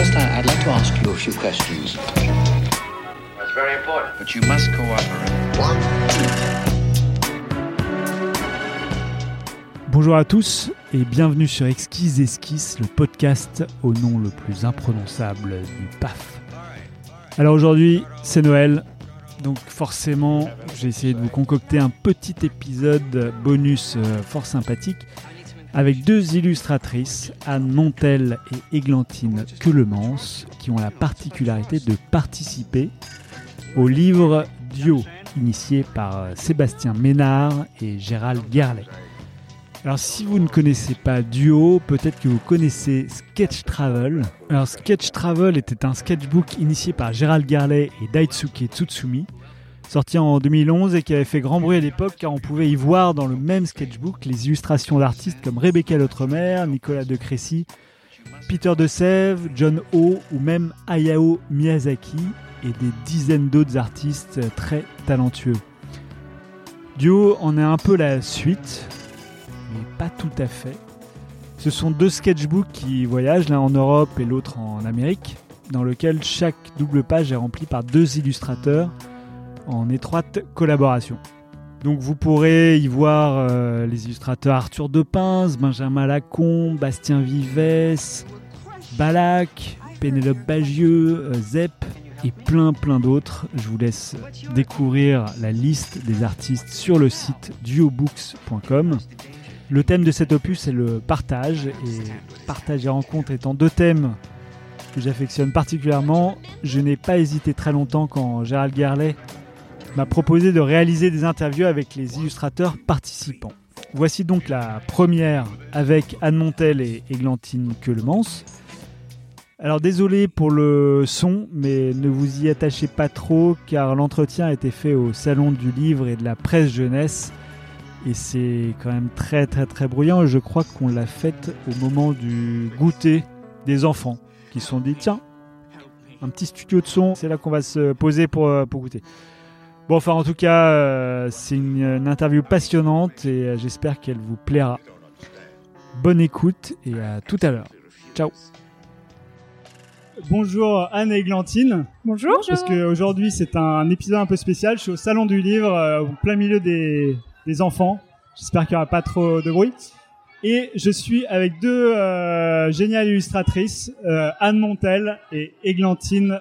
First, I- I'd like to ask you a few questions. That's very important. But you must cooperate. Bonjour à tous et bienvenue sur Exquise Esquisse, le podcast au nom le plus imprononçable du PAF. Alors aujourd'hui, c'est Noël, donc forcément, j'ai essayé de vous concocter un petit épisode bonus euh, fort sympathique avec deux illustratrices, Anne Montel et Églantine Queulemans, qui ont la particularité de participer au livre Dio, initié par euh, Sébastien Ménard et Gérald Garlet. Alors si vous ne connaissez pas Duo, peut-être que vous connaissez Sketch Travel. Alors Sketch Travel était un sketchbook initié par Gérald Garlet et Daisuke Tsutsumi, sorti en 2011 et qui avait fait grand bruit à l'époque car on pouvait y voir dans le même sketchbook les illustrations d'artistes comme Rebecca L'Outremer, Nicolas de Crécy, Peter de Sèvres, John Ho ou même Hayao Miyazaki et des dizaines d'autres artistes très talentueux. Duo en est un peu la suite, mais pas tout à fait. Ce sont deux sketchbooks qui voyagent, l'un en Europe et l'autre en Amérique, dans lequel chaque double page est remplie par deux illustrateurs en étroite collaboration. Donc vous pourrez y voir euh, les illustrateurs Arthur Depinze, Benjamin Lacombe, Bastien Vives, Balak, Pénélope Bagieux, euh, Zep et plein plein d'autres. Je vous laisse découvrir la liste des artistes sur le site duobooks.com. Le thème de cet opus est le partage, et partage et rencontre étant deux thèmes que j'affectionne particulièrement, je n'ai pas hésité très longtemps quand Gérald Garlet m'a proposé de réaliser des interviews avec les illustrateurs participants. Voici donc la première avec Anne Montel et Églantine Queulemans. Alors désolé pour le son, mais ne vous y attachez pas trop car l'entretien a été fait au Salon du Livre et de la Presse Jeunesse et c'est quand même très très très bruyant. Je crois qu'on l'a faite au moment du goûter des enfants qui sont dit tiens, un petit studio de son, c'est là qu'on va se poser pour, euh, pour goûter. Bon, enfin en tout cas, euh, c'est une, une interview passionnante et euh, j'espère qu'elle vous plaira. Bonne écoute et à tout à l'heure. Ciao. Bonjour Anne et Églantine. Bonjour. Parce qu'aujourd'hui c'est un épisode un peu spécial. Je suis au salon du livre, euh, au plein milieu des, des enfants. J'espère qu'il n'y aura pas trop de bruit. Et je suis avec deux euh, géniales illustratrices, euh, Anne Montel et Églantine.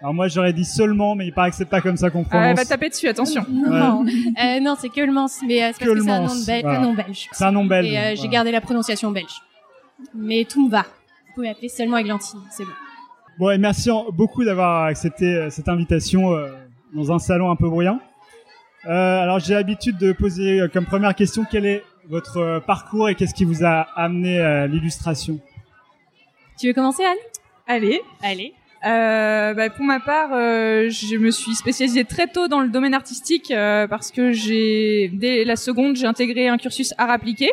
Alors moi j'aurais dit seulement, mais il paraît que c'est pas comme ça qu'on Ah, elle prononce. va taper dessus, attention. Non, euh, non c'est Keulemans, mais euh, c'est parce que c'est un nom, de bel- voilà. un nom belge. C'est un nom belge. Et euh, j'ai gardé la prononciation belge. Mais tout me va. Vous pouvez m'appeler seulement Églantine, c'est bon. Bon, et merci beaucoup d'avoir accepté euh, cette invitation dans un salon un peu bruyant. Euh, alors j'ai l'habitude de poser comme première question quel est votre parcours et qu'est-ce qui vous a amené à l'illustration? Tu veux commencer, Anne? Allez. Allez. Euh, bah, pour ma part, euh, je me suis spécialisée très tôt dans le domaine artistique euh, parce que j'ai dès la seconde j'ai intégré un cursus art appliqué.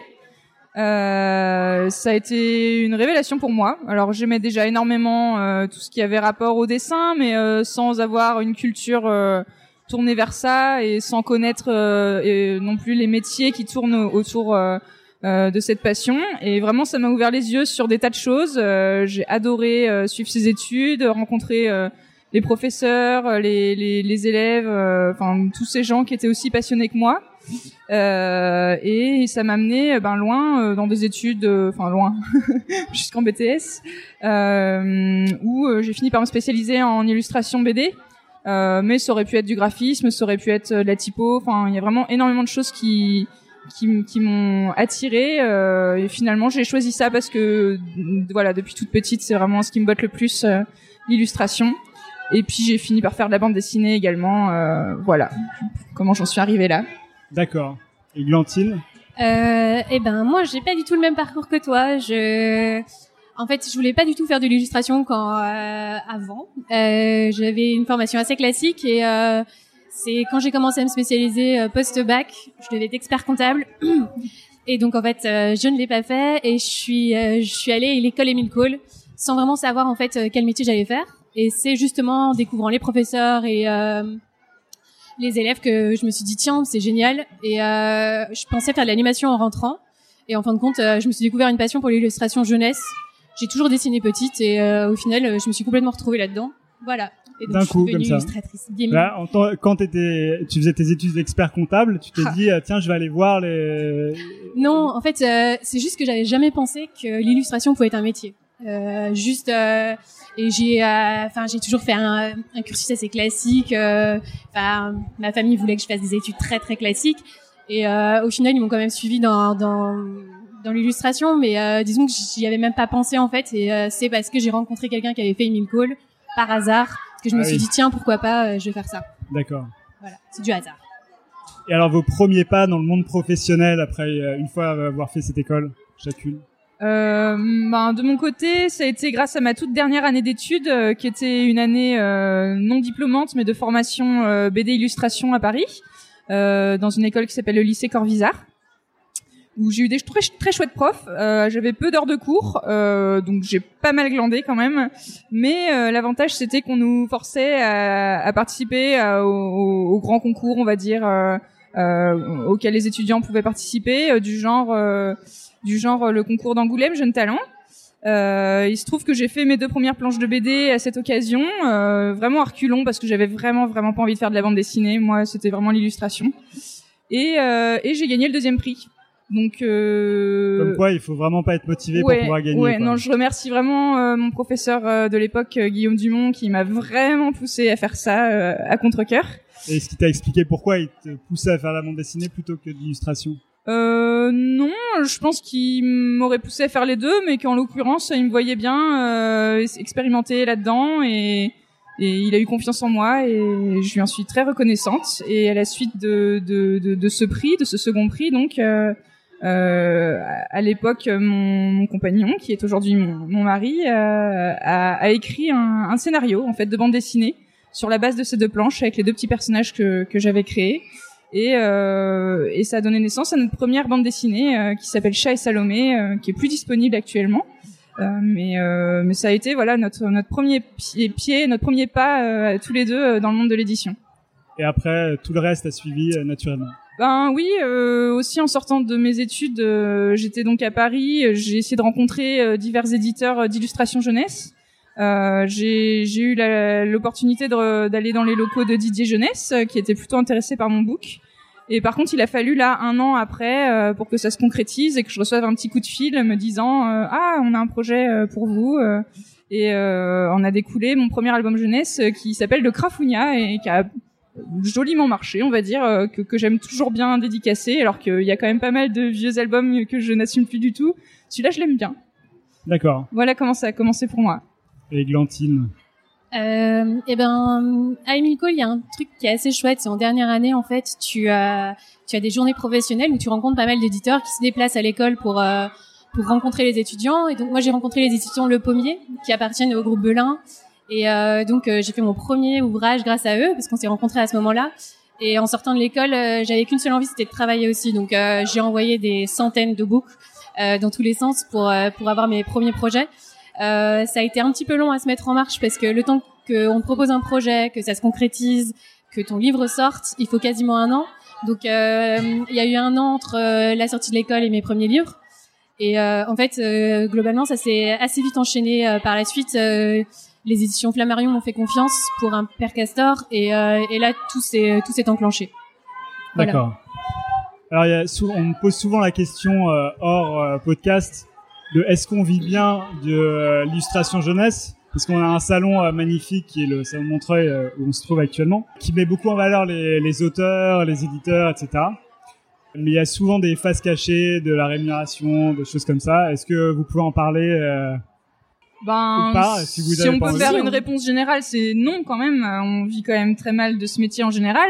Euh, ça a été une révélation pour moi. Alors j'aimais déjà énormément euh, tout ce qui avait rapport au dessin, mais euh, sans avoir une culture tournée vers ça et sans connaître et non plus les métiers qui tournent autour euh, de cette passion. Et vraiment, ça m'a ouvert les yeux sur des tas de choses. Euh, J'ai adoré euh, suivre ces études, rencontrer euh, les professeurs, euh, les, les, les élèves, enfin tous ces gens qui étaient aussi passionnés que moi. Et ça m'a amené ben loin dans des études, enfin loin, jusqu'en BTS, où j'ai fini par me spécialiser en illustration BD. Euh, mais ça aurait pu être du graphisme, ça aurait pu être de la typo. Enfin, il y a vraiment énormément de choses qui qui, m'ont attiré euh, et finalement j'ai choisi ça parce que voilà depuis toute petite c'est vraiment ce qui me botte le plus euh, l'illustration et puis j'ai fini par faire de la bande dessinée également euh, voilà comment j'en suis arrivée là D'accord. Églantine Euh, eh ben, moi, j'ai pas du tout le même parcours que toi. Je, en fait, je voulais pas du tout faire de l'illustration quand euh, avant. Euh, J'avais une formation assez classique et euh, c'est quand j'ai commencé à me spécialiser euh, post-bac, je devais être expert comptable. Et donc en fait, euh, je ne l'ai pas fait et je suis, euh, je suis allée à l'école Émile Cole sans vraiment savoir en fait quel métier j'allais faire. Et c'est justement en découvrant les professeurs et euh, les élèves que je me suis dit tiens c'est génial. Et euh, je pensais faire de l'animation en rentrant. Et en fin de compte, je me suis découvert une passion pour l'illustration jeunesse. j'ai toujours dessiné petite et euh, au final, je me suis complètement retrouvée là-dedans. Voilà. Et donc, D'un je suis coup, devenue comme ça. illustratrice gaming. Là, en tant- quand étais, tu faisais tes études d'expert comptable, tu t'es Ah. dit, euh, tiens, je vais aller voir les. Non, en fait, euh, c'est juste que j'avais jamais pensé que l'illustration pouvait être un métier. Euh, juste, euh, et j'ai, euh, enfin, j'ai toujours fait un, un cursus assez classique. euh, Enfin, ma famille voulait que je fasse des études très très classiques, et euh, au final, ils m'ont quand même suivi dans dans dans l'illustration, mais euh, disons que j'y avais même pas pensé en fait, et euh, c'est parce que j'ai rencontré quelqu'un qui avait fait Emile Cole par hasard que je me Ah suis oui. dit tiens pourquoi pas, euh, je vais faire ça. D'accord. Voilà, c'est du hasard. Et alors, vos premiers pas dans le monde professionnel après, euh, une fois avoir fait cette école, chacune. Euh, ben, de mon côté, ça a été grâce à ma toute dernière année d'études, euh, qui était une année euh, non diplômante, mais de formation euh, BD illustration à Paris, euh, dans une école qui s'appelle le lycée Corvisart, où j'ai eu des très, très chouettes profs. Euh, J'avais peu d'heures de cours, euh, donc j'ai pas mal glandé quand même. Mais euh, l'avantage, c'était qu'on nous forçait à, à participer à- au, au- grand concours, on va dire, euh, euh, auquel les étudiants pouvaient participer, euh, du genre euh, du genre euh, le concours d'Angoulême Jeune Talent. Euh, il se trouve que j'ai fait mes deux premières planches de BD à cette occasion, euh, vraiment à parce que j'avais vraiment vraiment pas envie de faire de la bande dessinée. Moi, c'était vraiment l'illustration. Et, euh, et j'ai gagné le deuxième prix. Donc euh, Comme quoi, il faut vraiment pas être motivé ouais, pour pouvoir gagner. ouais, quoi. non, je remercie vraiment euh, mon professeur euh, de l'époque, euh, Guillaume Dumont, qui m'a vraiment poussé à faire ça euh, à contre-cœur. Et est-ce qu'il t'a expliqué pourquoi il te poussait à faire la bande dessinée plutôt que de l'illustration Euh, non, je pense qu'il m'aurait poussé à faire les deux, mais qu'en l'occurrence, il me voyait bien euh, expérimenter là-dedans et, et il a eu confiance en moi et je lui en suis très reconnaissante. Et à la suite de, de, de, de ce prix, de ce second prix, donc euh, euh, à l'époque, mon, mon compagnon, qui est aujourd'hui mon, mon mari, euh, a, a écrit un, un scénario en fait de bande dessinée sur la base de ces deux planches avec les deux petits personnages que, que j'avais créés. Et, euh, et ça a donné naissance à notre première bande dessinée euh, qui s'appelle Chat et Salomé, euh, qui est plus disponible actuellement. Euh, mais, mais ça a été voilà notre notre premier pied, notre premier pas tous les deux dans le monde de l'édition. Et après, tout le reste a suivi naturellement. Ben oui, euh, aussi en sortant de mes études, euh, j'étais donc à Paris. J'ai essayé de rencontrer euh, divers éditeurs euh, d'illustration jeunesse. Euh, j'ai eu l'opportunité d'aller dans les locaux de Didier Jeunesse, qui était plutôt intéressé par mon book. Et par contre, il a fallu là un an après pour que ça se concrétise et que je reçoive un petit coup de fil me disant ah on a un projet pour vous. et on a découlé mon premier album jeunesse qui s'appelle Le Crafounia et qui a joliment marché, on va dire, euh, que, que j'aime toujours bien dédicacer, alors qu'il y a quand même pas mal de vieux albums que je n'assume plus du tout. Celui-là, je l'aime bien. D'accord. Voilà comment ça a commencé pour moi. Et Glantine. Euh, et ben, à Emile Cole, il y a un truc qui est assez chouette. C'est en dernière année, en fait, tu as, tu as des journées professionnelles où tu rencontres pas mal d'éditeurs qui se déplacent à l'école pour, euh, pour rencontrer les étudiants. Et donc, moi, j'ai rencontré les étudiants Le Pommier, qui appartiennent au groupe Belin. Et euh, donc, euh, j'ai fait mon premier ouvrage grâce à eux, parce qu'on s'est rencontrés à ce moment-là. Et en sortant de l'école, euh, j'avais qu'une seule envie, c'était de travailler aussi. Donc, euh, j'ai envoyé des centaines de books euh, dans tous les sens pour, euh, pour avoir mes premiers projets. Ça a été un petit peu long à se mettre en marche parce que le temps qu'on te propose un projet, que ça se concrétise, que ton livre sorte, il faut quasiment un an. Donc il y a eu un an entre la sortie de l'école et mes premiers livres. Et en fait, globalement, ça s'est assez vite enchaîné par la suite. Les éditions Flammarion m'ont fait confiance pour un père castor et, euh, là tout s'est tout s'est enclenché. D'accord. Alors, on me pose souvent la question euh, hors euh, podcast de est-ce qu'on vit bien de l'illustration jeunesse? Parce qu'on a un salon magnifique qui est le salon de Montreuil où on se trouve actuellement, qui met beaucoup en valeur les, auteurs, les éditeurs, etc. Mais il y a souvent des faces cachées de la rémunération, des choses comme ça. Est-ce que vous pouvez en parler Ben, pas, si vous on peut faire une réponse générale, c'est non quand même. Euh, On vit quand même très mal de ce métier en général.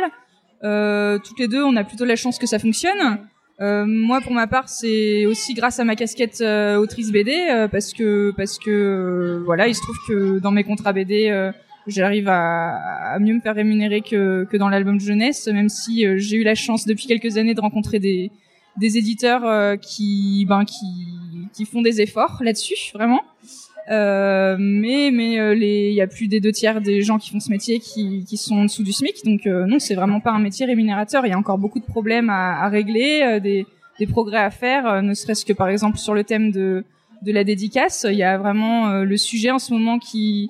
Euh, toutes les deux, on a plutôt la chance que ça fonctionne. Euh, moi, pour ma part, c'est aussi grâce à ma casquette euh, autrice BD, euh, parce que parce que voilà, il se trouve que dans mes contrats BD, euh, j'arrive à, à mieux me faire rémunérer que que dans l'album jeunesse, même si euh, j'ai eu la chance depuis quelques années de rencontrer des des éditeurs euh, qui ben qui qui font des efforts là-dessus, vraiment. Euh, mais euh, il y a plus des deux tiers des gens qui font ce métier qui sont en dessous du SMIC donc euh, non c'est vraiment pas un métier rémunérateur il y a encore beaucoup de problèmes à, régler des progrès à faire ne serait-ce que par exemple sur le thème de la dédicace. Il y a vraiment le sujet en ce moment qui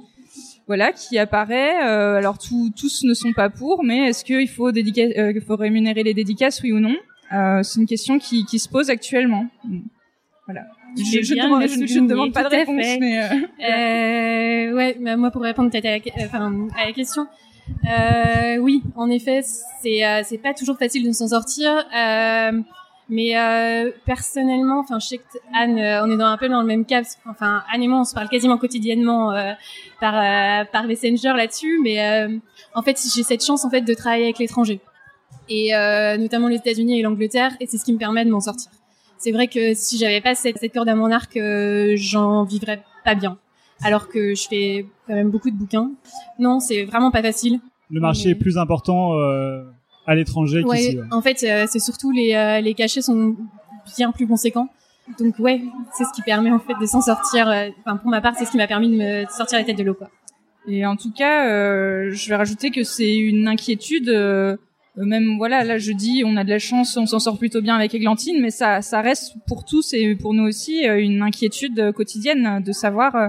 apparaît. Alors tous ne sont pas pour, mais est-ce qu'il faut rémunérer les dédicaces, oui ou non? C'est une question qui, qui se pose actuellement. Voilà. Je, fais je, bien demande, je, je ne demande pas de réponse, mais euh, Euh, ouais, bah, moi pour répondre peut-être à la, que- enfin, à la question, euh, oui, en effet, c'est euh, c'est pas toujours facile de s'en sortir. Euh, mais euh, personnellement, enfin, je sais que Anne, euh, on est dans un peu dans le même cas. parce Enfin, Anne et moi, on se parle quasiment quotidiennement euh, par euh, par Messenger là-dessus. Mais euh, en fait, j'ai cette chance en fait de travailler avec l'étranger et euh, notamment les États-Unis et l'Angleterre, et c'est ce qui me permet de m'en sortir. C'est vrai que si j'avais pas cette, cette corde à mon arc, euh, j'en vivrais pas bien. Alors que je fais quand même beaucoup de bouquins. Non, c'est vraiment pas facile. Le marché Mais- est plus important euh, à l'étranger Ouais, qu'ici. ouais. en fait, euh, c'est surtout les, euh, les cachets sont bien plus conséquents. Donc ouais, c'est ce qui permet en fait de s'en sortir. euh, Enfin, pour ma part, c'est ce qui m'a permis de me sortir la tête de l'eau, quoi. Et en tout cas, euh, je vais rajouter que c'est une inquiétude. euh, même voilà, là je dis, on a de la chance, on s'en sort plutôt bien avec Églantine, mais ça, ça reste pour tous et pour nous aussi euh, une inquiétude euh, quotidienne de savoir, euh,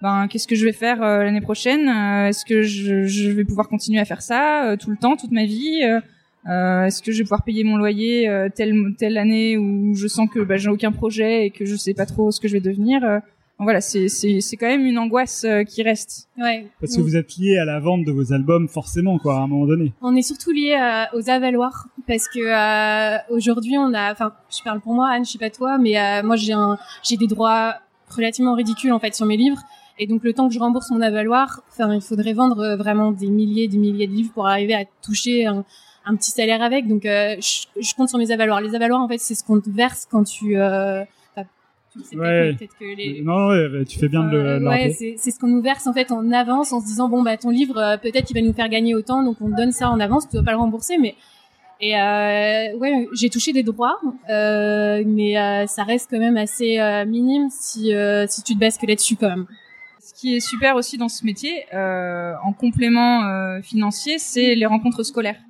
ben qu'est-ce que je vais faire euh, l'année prochaine euh, Est-ce que je, vais pouvoir continuer à faire ça euh, tout le temps, toute ma vie euh, euh, Est-ce que je vais pouvoir payer mon loyer euh, telle telle année où je sens que bah, j'ai aucun projet et que je sais pas trop ce que je vais devenir euh, donc Voilà, c'est c'est c'est quand même une angoisse euh, qui reste. Ouais. Parce que vous êtes lié à la vente de vos albums, forcément, quoi, à un moment donné. On est surtout lié euh, aux avaloirs parce que euh, aujourd'hui on a, enfin, je parle pour moi, Anne, je sais pas toi, mais euh, moi j'ai un, j'ai des droits relativement ridicules en fait sur mes livres. Et donc le temps que je rembourse mon avaloir, enfin, il faudrait vendre euh, vraiment des milliers, des milliers de livres pour arriver à toucher un, un petit salaire avec. Donc euh, je, je compte sur mes avaloirs. Les avaloirs en fait, c'est ce qu'on te verse quand tu, sais Ouais. que les, Non, ouais, tu fais bien de le, euh, le ouais, c'est c'est ce qu'on nous verse en fait en avance en se disant bon bah ton livre euh, peut-être qu'il va nous faire gagner autant donc on te donne ça en avance tu dois pas le rembourser mais et euh, ouais j'ai touché des droits euh, mais euh, ça reste quand même assez euh, minime si euh, si tu te bases que là-dessus quand même Ce qui est super aussi dans ce métier, euh, en complément euh, financier, c'est les rencontres scolaires.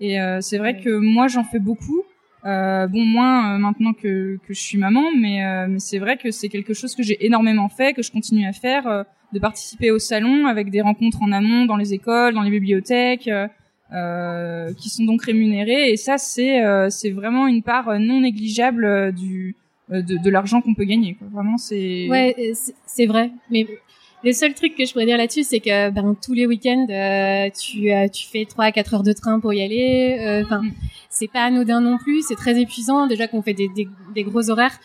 Et euh, c'est vrai Ouais. que moi, j'en fais beaucoup. Euh, bon, moins euh, maintenant que, que je suis maman, mais, euh, mais c'est vrai que c'est quelque chose que j'ai énormément fait, que je continue à faire, euh, de participer au salon avec des rencontres en amont dans les écoles, dans les bibliothèques, euh, euh, qui sont donc rémunérées. Et ça, c'est c'est vraiment une part non négligeable du de, de l'argent qu'on peut gagner. Quoi. Vraiment, c'est ouais c'est vrai mais le seul truc que je pourrais dire là-dessus, c'est que ben tous les week-ends, euh, tu euh, tu fais trois à quatre heures de train pour y aller. euh, Enfin, Mm. c'est pas anodin non plus. C'est très épuisant déjà qu'on fait des, des, des gros horaires.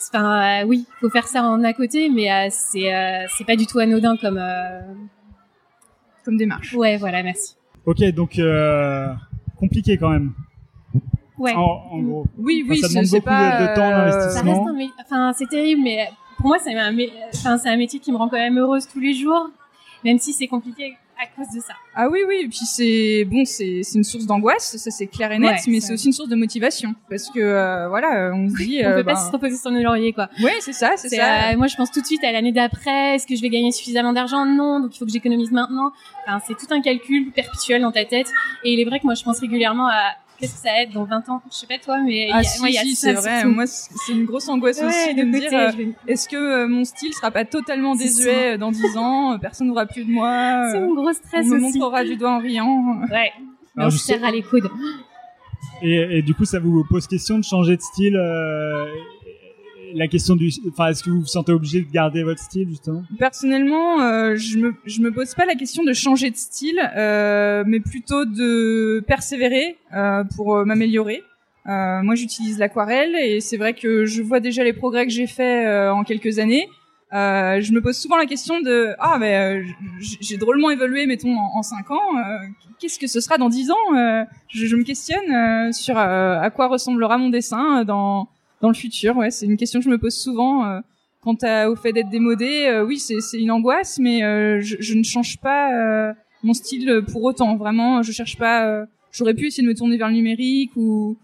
Enfin, euh, oui, faut faire ça en à côté, mais euh, c'est euh, c'est pas du tout anodin comme. euh, comme démarche. Ouais, voilà, merci. Ok, donc euh, compliqué quand même. Ouais. En, en gros. Oui, Enfin, oui, ça demande beaucoup pas, de- de temps, euh, d'investissement. Ça reste un mé- enfin c'est terrible, mais pour moi c'est un, enfin métier qui me rend quand même heureuse tous les jours, même si c'est compliqué à cause de ça. Ah oui, oui, et puis c'est bon, c'est une source d'angoisse, ça c'est clair et net, Ouais, mais c'est aussi une source de motivation parce que euh, voilà, on se dit, On euh, peut pas ben, se reposer sur nos lauriers quoi. ouais, c'est ça, c'est C'est, ça. euh, moi, je pense tout de suite à l'année d'après. Est-ce que je vais gagner suffisamment d'argent? Non, donc il faut que j'économise maintenant. Enfin, c'est tout un calcul perpétuel dans ta tête. Et il est vrai que moi, je pense régulièrement à qu'est-ce que ça va être dans 20 ans. Je sais pas toi, mais il y Ah a- si, moi, si, c'est vrai. surtout. Moi, c'est une grosse angoisse Ouais, aussi de de me côté, dire, euh, vais- est-ce que euh, mon style sera pas totalement désuet euh, dans 10 ans Personne n'aura plus de moi. c'est mon gros on stress me aussi. montrera du doigt en riant. Ouais. Alors, on je se sais- serre à les coudes. Et, et du coup, ça vous pose question de changer de style euh, La question du, enfin, est-ce que vous vous sentez obligé de garder votre style justement? Personnellement, euh, je me je me pose pas la question de changer de style, euh, mais plutôt de persévérer euh, pour euh, m'améliorer. Euh, moi, j'utilise l'aquarelle et c'est vrai que je vois déjà les progrès que j'ai faits euh, en quelques années. Je me pose souvent la question de ah mais j- j'ai drôlement évolué mettons en, en 5 ans qu'est-ce que ce sera dans 10 ans? Je, je me questionne sur à quoi ressemblera mon dessin dans dans le futur ouais c'est une question que je me pose souvent euh, quant à, au fait d'être démodé euh, oui c'est une angoisse mais euh, je, je ne change pas mon style pour autant vraiment je cherche pas j'aurais pu essayer de me tourner vers le numérique ou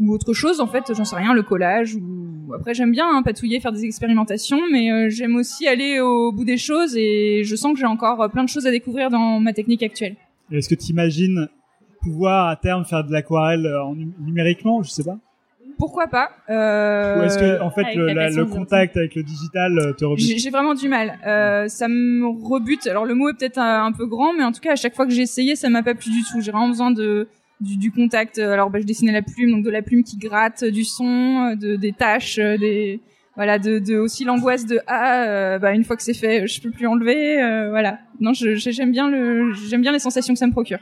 ou autre chose en fait j'en sais rien le collage ou après j'aime bien hein, patouiller faire des expérimentations mais euh, j'aime aussi aller au bout des choses et je sens que j'ai encore plein de choses à découvrir dans ma technique actuelle Est-ce que tu imagines pouvoir à terme faire de l'aquarelle en num- numériquement Je sais pas? Pourquoi pas euh, Ou est-ce que en fait le, la contact avec le digital euh, te rebute J'ai vraiment du mal. Euh, ça me rebute. Alors le mot est peut-être un, un peu grand, mais en tout cas à chaque fois que j'ai essayé, ça m'a pas plu du tout. J'ai vraiment besoin de du, du contact. Alors bah, je dessinais la plume, donc de la plume qui gratte, du son, de des tâches, des voilà, de, de aussi l'angoisse de ah euh, bah une fois que c'est fait, je peux plus enlever. euh, voilà. Non, j'aime bien le j'aime bien les sensations que ça me procure.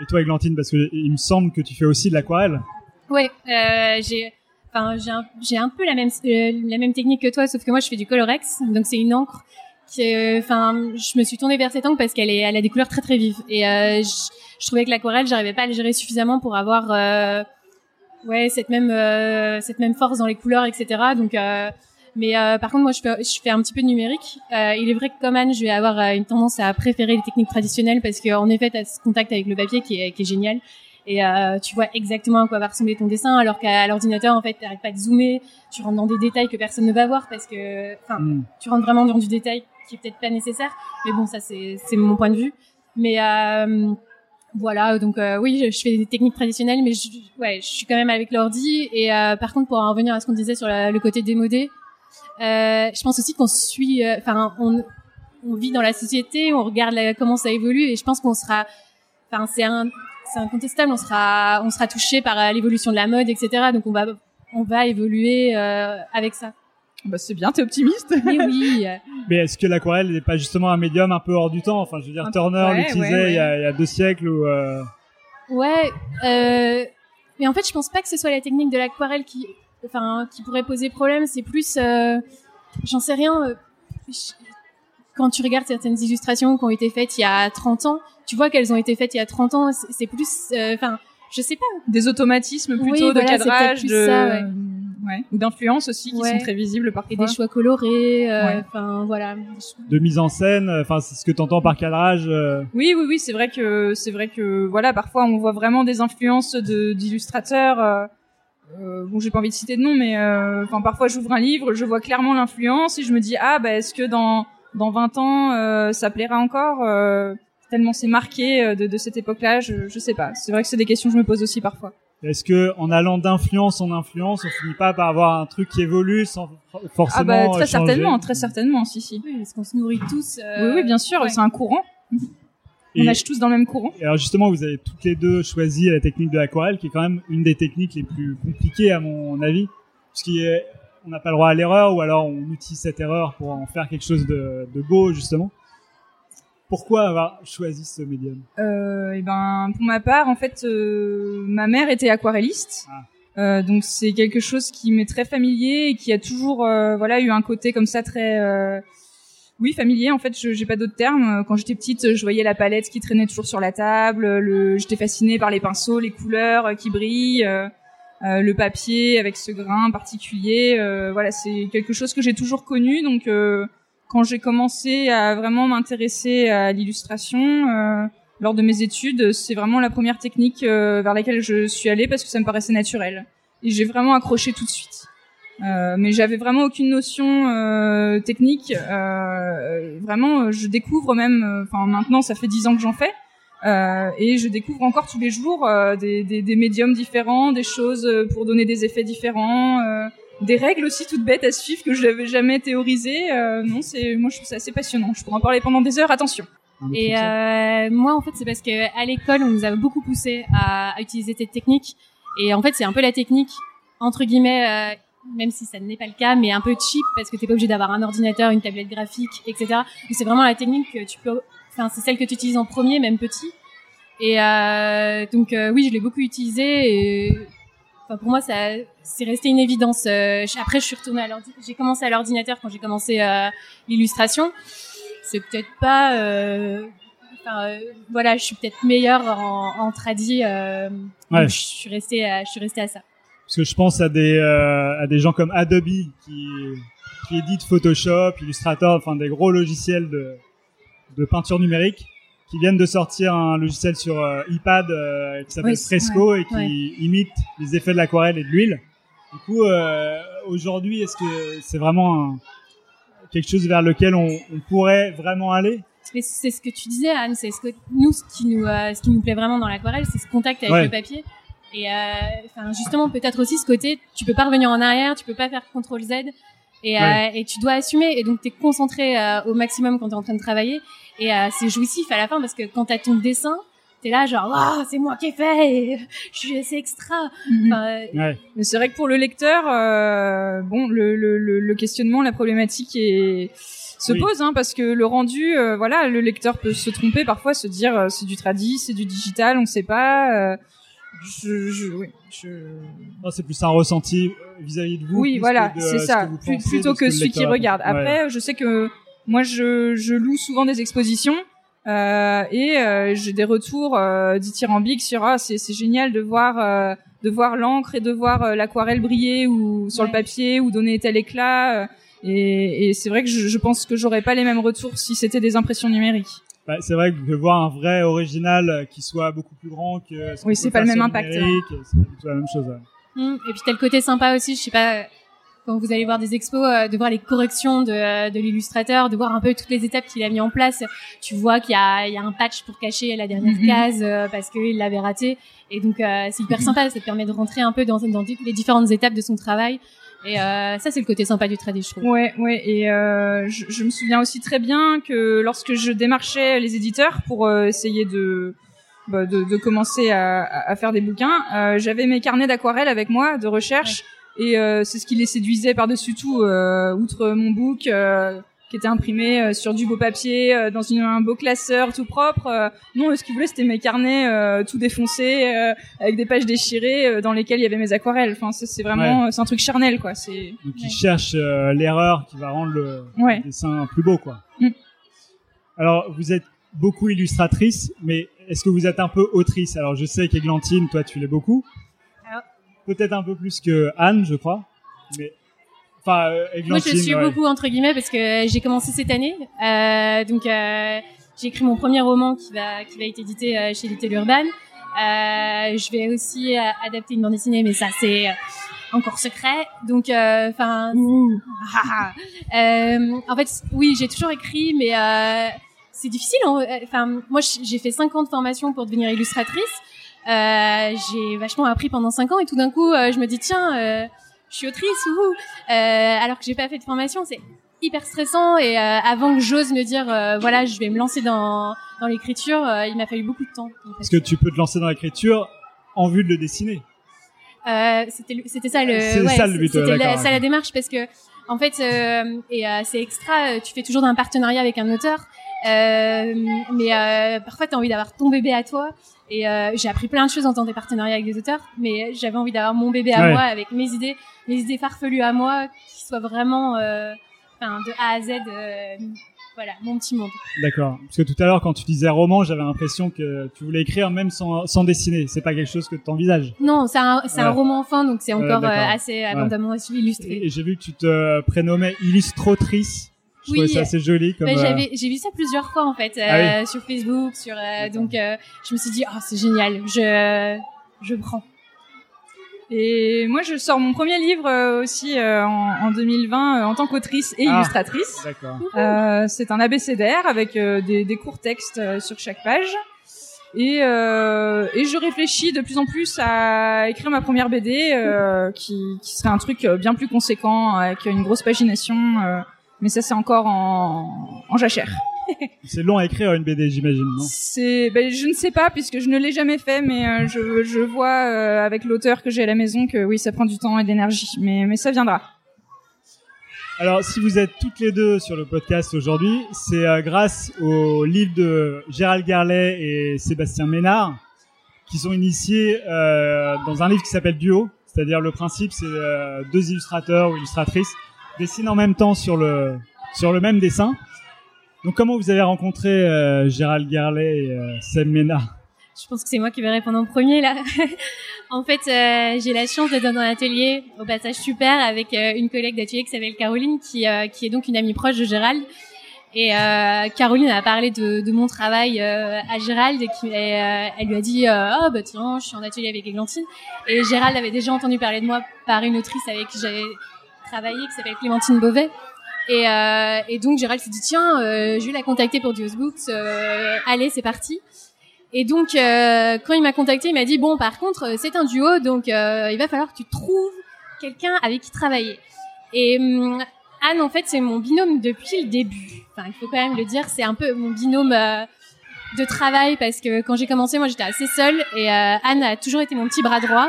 Et toi, Églantine, parce que il me semble que tu fais aussi de l'aquarelle. Ouais, euh, j'ai, enfin, j'ai un, j'ai un peu la même, euh, la même technique que toi, sauf que moi, je fais du Colorex, donc c'est une encre qui, enfin, je me suis tournée vers cette encre parce qu'elle est, elle a des couleurs très très vives et euh, je, je trouvais que l'aquarelle, j'arrivais pas à le gérer suffisamment pour avoir, euh, ouais, cette même, cette même force dans les couleurs, etc. Donc, mais par contre, moi, je fais, je fais un petit peu de numérique. Il est vrai que comme Anne, je vais avoir une tendance à préférer les techniques traditionnelles parce qu'en effet, tu as ce contact avec le papier qui est, qui est génial et euh, tu vois exactement à quoi va ressembler ton dessin alors qu'à l'ordinateur en fait t'arrêtes pas de zoomer tu rentres dans des détails que personne ne va voir parce que enfin Hmm. tu rentres vraiment dans du détail qui est peut-être pas nécessaire. Mais bon ça c'est mon point de vue. Mais euh, voilà donc euh, oui je, je fais des techniques traditionnelles mais je, ouais je suis quand même avec l'ordi. Et par contre pour en revenir à ce qu'on disait sur la- le côté démodé je pense aussi qu'on suit enfin on on vit dans la société on regarde la- comment ça évolue et je pense qu'on sera enfin c'est un c'est incontestable, on sera, on sera touché par euh, l'évolution de la mode, etc. Donc on va, on va évoluer euh, avec ça. Bah c'est bien, t'es optimiste. Mais oui, Mais est-ce que l'aquarelle n'est pas justement un médium un peu hors du temps? Enfin, je veux dire, Un- Turner ouais, l'utilisait ouais, ouais. Il, y a, il y a deux siècles ou. Euh... ouais. Euh, mais en fait, je pense pas que ce soit la technique de l'aquarelle qui, enfin, qui pourrait poser problème. C'est plus, euh, j'en sais rien. euh, je- quand tu regardes certaines illustrations qui ont été faites il y a 30 ans, tu vois qu'elles ont été faites il y a 30 ans. c'est- C'est plus, euh, enfin, je sais pas. Des automatismes plutôt Oui, de voilà, c'est cadrage, de ça, ouais. ouais. ou d'influence aussi qui Ouais. sont très visibles parfois. Et des choix colorés. euh, Ouais. Enfin, voilà. de mise en scène, enfin c'est ce que t'entends par cadrage. euh, Oui, oui, oui, c'est vrai que c'est vrai que voilà, parfois on voit vraiment des influences de d'illustrateurs. Euh, euh, bon, j'ai pas envie de citer de nom, mais euh, enfin parfois j'ouvre un livre, je vois clairement l'influence et je me dis ah bah est-ce que dans dans 20 ans euh, ça plaira encore euh, tellement c'est marqué euh, de, de cette époque-là, je, je sais pas. C'est vrai que c'est des questions que je me pose aussi parfois. Est-ce que en allant d'influence en influence, on finit pas par avoir un truc qui évolue sans for- forcément Ah bah très euh, changer certainement, très certainement, si si. Oui, parce qu'on se nourrit tous. euh, Oui, oui, bien sûr, ouais. c'est un courant. Et- On nage tous dans le même courant. Et alors justement, vous avez toutes les deux choisi la technique de l'aquarelle, qui est quand même une des techniques les plus compliquées à mon avis, puisqu'on n'a pas le droit à l'erreur, ou alors on utilise cette erreur pour en faire quelque chose de, de beau justement. Pourquoi avoir choisi ce médium Euh, et ben pour ma part en fait euh, ma mère était aquarelliste. Euh, donc c'est quelque chose qui m'est très familier et qui a toujours euh, voilà eu un côté comme ça très euh, oui familier. En fait je j'ai pas d'autres termes. Quand j'étais petite je voyais la palette qui traînait toujours sur la table le j'étais fascinée par les pinceaux les couleurs euh, qui brillent le papier avec ce grain particulier. Euh, voilà c'est quelque chose que j'ai toujours connu. Donc euh, quand j'ai commencé à vraiment m'intéresser à l'illustration euh, lors de mes études, c'est vraiment la première technique euh, vers laquelle je suis allée parce que ça me paraissait naturel. Et j'ai vraiment accroché tout de suite. Euh, mais j'avais vraiment aucune notion euh, technique. Euh, vraiment, je découvre même. euh, Enfin, maintenant, ça fait dix ans que j'en fais. Et je découvre encore tous les jours des, des, des médiums différents, des choses pour donner des effets différents, des règles aussi toutes bêtes à suivre que je n'avais jamais théorisées. Euh, non, c'est moi je trouve ça assez passionnant. Je pourrais en parler pendant des heures. Attention. Et euh, moi, en fait, c'est parce que à l'école, on nous a beaucoup poussé à, à utiliser cette technique. Et en fait, c'est un peu la technique entre guillemets, euh, même si ça n'est pas le cas, mais un peu cheap parce que t'es pas obligé d'avoir un ordinateur, une tablette graphique, etc. C'est vraiment la technique que tu peux, enfin, c'est celle que tu utilises en premier, même petit. Et euh, donc, euh, oui, je l'ai beaucoup utilisée. Et enfin, pour moi, ça, c'est resté une évidence. Euh, après, je suis retournée à l'ordi. J'ai commencé à l'ordinateur quand j'ai commencé euh, l'illustration. C'est peut-être pas. Euh, enfin, euh, voilà, je suis peut-être meilleure en, en tradi. Ouais. donc Je suis restée, à, je suis restée à ça. Parce que je pense à des à des gens comme Adobe qui qui éditent Photoshop, Illustrator, enfin des gros logiciels de de peinture numérique qui viennent de sortir un logiciel sur euh, iPad euh, qui s'appelle Oui, Fresco et qui ouais. imite les effets de l'aquarelle et de l'huile. Du coup, euh, aujourd'hui, est-ce que c'est vraiment un- quelque chose vers lequel on, on pourrait vraiment aller? C'est ce que tu disais, Anne. C'est ce que nous, ce qui nous, euh, ce qui nous plaît vraiment dans l'aquarelle, c'est ce contact avec Ouais. le papier. Et euh, enfin justement peut-être aussi ce côté, tu peux pas revenir en arrière, tu peux pas faire contrôle Z. Et, euh, et tu dois assumer et donc tu es concentré euh, au maximum quand tu es en train de travailler et euh, c'est jouissif à la fin parce que quand tu as ton dessin t'es là genre ah c'est moi qui ai fait et je suis assez extra Mhm. enfin, euh, Ouais. Mais c'est vrai que pour le lecteur, euh, bon, le, le, le, le questionnement, la problématique est se Oui. pose, hein, parce que le rendu, euh, voilà, le lecteur peut se tromper parfois, se dire euh, c'est du tradi, c'est du digital, on sait pas. euh, je, je, oui, je... Non, c'est plus un ressenti vis-à-vis de vous. Oui, voilà, c'est ce ça. que vous Plus- pensez plutôt que celui qui regarde. Ouais. Après, je sais que moi, je, je loue souvent des expositions euh, et euh, j'ai des retours euh, dithyrambiques sur ah c'est c'est génial de voir euh, de voir l'encre et de voir euh, l'aquarelle briller ou sur le papier ou donner tel éclat. euh, et et c'est vrai que je, je pense que j'aurais pas les mêmes retours si c'était des impressions numériques. Bah, c'est vrai que de voir un vrai original qui soit beaucoup plus grand que ce Oui, c'est pas le même impact, C'est pas du tout la même chose. ouais. Hmm, Et puis t'as le côté sympa aussi, je sais pas, quand vous allez voir des expos, euh, de voir les corrections de, euh, de l'illustrateur, de voir un peu toutes les étapes qu'il a mis en place. Tu vois qu'il y a, il y a un patch pour cacher la dernière Mhm. case euh, parce qu'il l'avait raté. Et donc c'est hyper sympa, ça te permet de rentrer un peu dans, dans les différentes étapes de son travail. Et euh, ça c'est le côté sympa du tradi, je trouve. Ouais, ouais, et euh, je, je me souviens aussi très bien que lorsque je démarchais les éditeurs pour euh, essayer de, bah, de de commencer à, faire des bouquins, j'avais mes carnets d'aquarelle avec moi de recherche, et euh, c'est ce qui les séduisait par-dessus tout, euh, outre mon book euh, qui était imprimé sur du beau papier, dans une, un beau classeur tout propre. non, ce qu'ils voulaient, c'était mes carnets euh, tout défoncés, euh, avec des pages déchirées, dans lesquelles il y avait mes aquarelles. Enfin, c'est vraiment, c'est un truc charnel, quoi. C'est Donc ils cherchent euh, l'erreur qui va rendre le, Ouais. le dessin plus beau, quoi. Mm. Alors vous êtes beaucoup illustratrice, mais est-ce que vous êtes un peu autrice? Alors je sais qu'Églantine, toi tu l'es beaucoup. Peut-être un peu plus que Anne, je crois. Mais enfin, euh, Moi, je suis ouais. beaucoup entre guillemets parce que j'ai commencé cette année. Euh, donc, euh, j'ai écrit mon premier roman qui va qui va être édité euh, chez Little Urban. Euh, je vais aussi euh, adapter une bande dessinée, mais ça c'est euh, encore secret. Donc, euh, enfin, euh, en fait, oui, j'ai toujours écrit, mais euh, c'est difficile. hein. Enfin, moi, j'ai fait cinq ans de formation pour devenir illustratrice. Euh, j'ai vachement appris pendant cinq ans et tout d'un coup, euh, je me dis tiens, euh, je suis autrice ou euh, alors que j'ai pas fait de formation, c'est hyper stressant et euh, avant que j'ose me dire euh, voilà, je vais me lancer dans dans l'écriture, il m'a fallu beaucoup de temps. en fait. Est-ce que tu peux te lancer dans l'écriture en vue de le dessiner? Euh, c'était c'était ça le ouais, ça le but, c'était la, ça la démarche parce que en fait euh, et euh, c'est extra tu fais toujours un partenariat avec un auteur euh, mais euh, parfois tu as envie d'avoir ton bébé à toi et euh, j'ai appris plein de choses en temps des partenariats avec des auteurs mais j'avais envie d'avoir mon bébé à Ouais. moi avec mes idées mes idées farfelues à moi qui soient vraiment euh, enfin de A à Z euh, voilà mon petit monde D'accord. Parce que tout à l'heure, quand tu disais roman, j'avais l'impression que tu voulais écrire même sans, sans dessiner. C'est pas quelque chose que tu envisages. non c'est un Ouais. roman enfant donc c'est Ouais, encore assez abondamment illustré Et, et j'ai vu que tu te prénommais illustratrice. Je Oui. ça assez joli. Comme, Ouais, euh, j'avais j'ai vu ça plusieurs fois en fait Ah euh, sur Facebook sur euh, donc euh, je me suis dit oh c'est génial je je prends Et moi, je sors mon premier livre aussi euh, en, en 2020 euh, en tant qu'autrice et Ah. illustratrice. D'accord. Euh, c'est un abécédaire avec euh, des, des courts textes sur chaque page. Et, euh, et je réfléchis de plus en plus à écrire ma première BD, euh, qui, qui serait un truc bien plus conséquent, avec une grosse pagination. euh, mais ça, c'est encore en, en jachère. C'est long à écrire une BD, j'imagine, non? C'est, ben, je ne sais pas puisque je ne l'ai jamais fait, mais euh, je, je vois euh, avec l'auteur que j'ai à la maison que oui, ça prend du temps et de l'énergie, mais, mais ça viendra. Alors, si vous êtes toutes les deux sur le podcast aujourd'hui, c'est euh, grâce au livre de Gérald Garlet et Sébastien Ménard qui sont initiés dans un livre qui s'appelle Duo. C'est-à-dire le principe, c'est deux illustrateurs ou illustratrices dessinent en même temps sur le sur le même dessin. Donc, comment vous avez rencontré euh, Gérald Garlet et euh, Seb Ménard? Je pense que c'est moi qui vais répondre en premier là. En fait euh, j'ai la chance d'être dans un atelier au passage super avec euh, une collègue d'atelier qui s'appelle Caroline qui qui est donc une amie proche de Gérald. Et Caroline a parlé de, mon travail à Gérald et, qui, et, elle lui a dit oh bah tiens je suis en atelier avec Églantine et Gérald avait déjà entendu parler de moi par une autrice avec qui j'avais travaillé qui s'appelle Clémentine Beauvais et, euh, et donc Gérald s'est dit tiens euh, je vais la contacter pour Dios Books euh, allez c'est parti Et donc, euh, quand il m'a contacté, il m'a dit bon, par contre, c'est un duo, donc il va falloir que tu trouves quelqu'un avec qui travailler. Et hum, Anne, en fait, c'est mon binôme depuis le début. Enfin, il faut quand même le dire, c'est un peu mon binôme de travail parce que quand j'ai commencé, moi, j'étais assez seule et Anne a toujours été mon petit bras droit.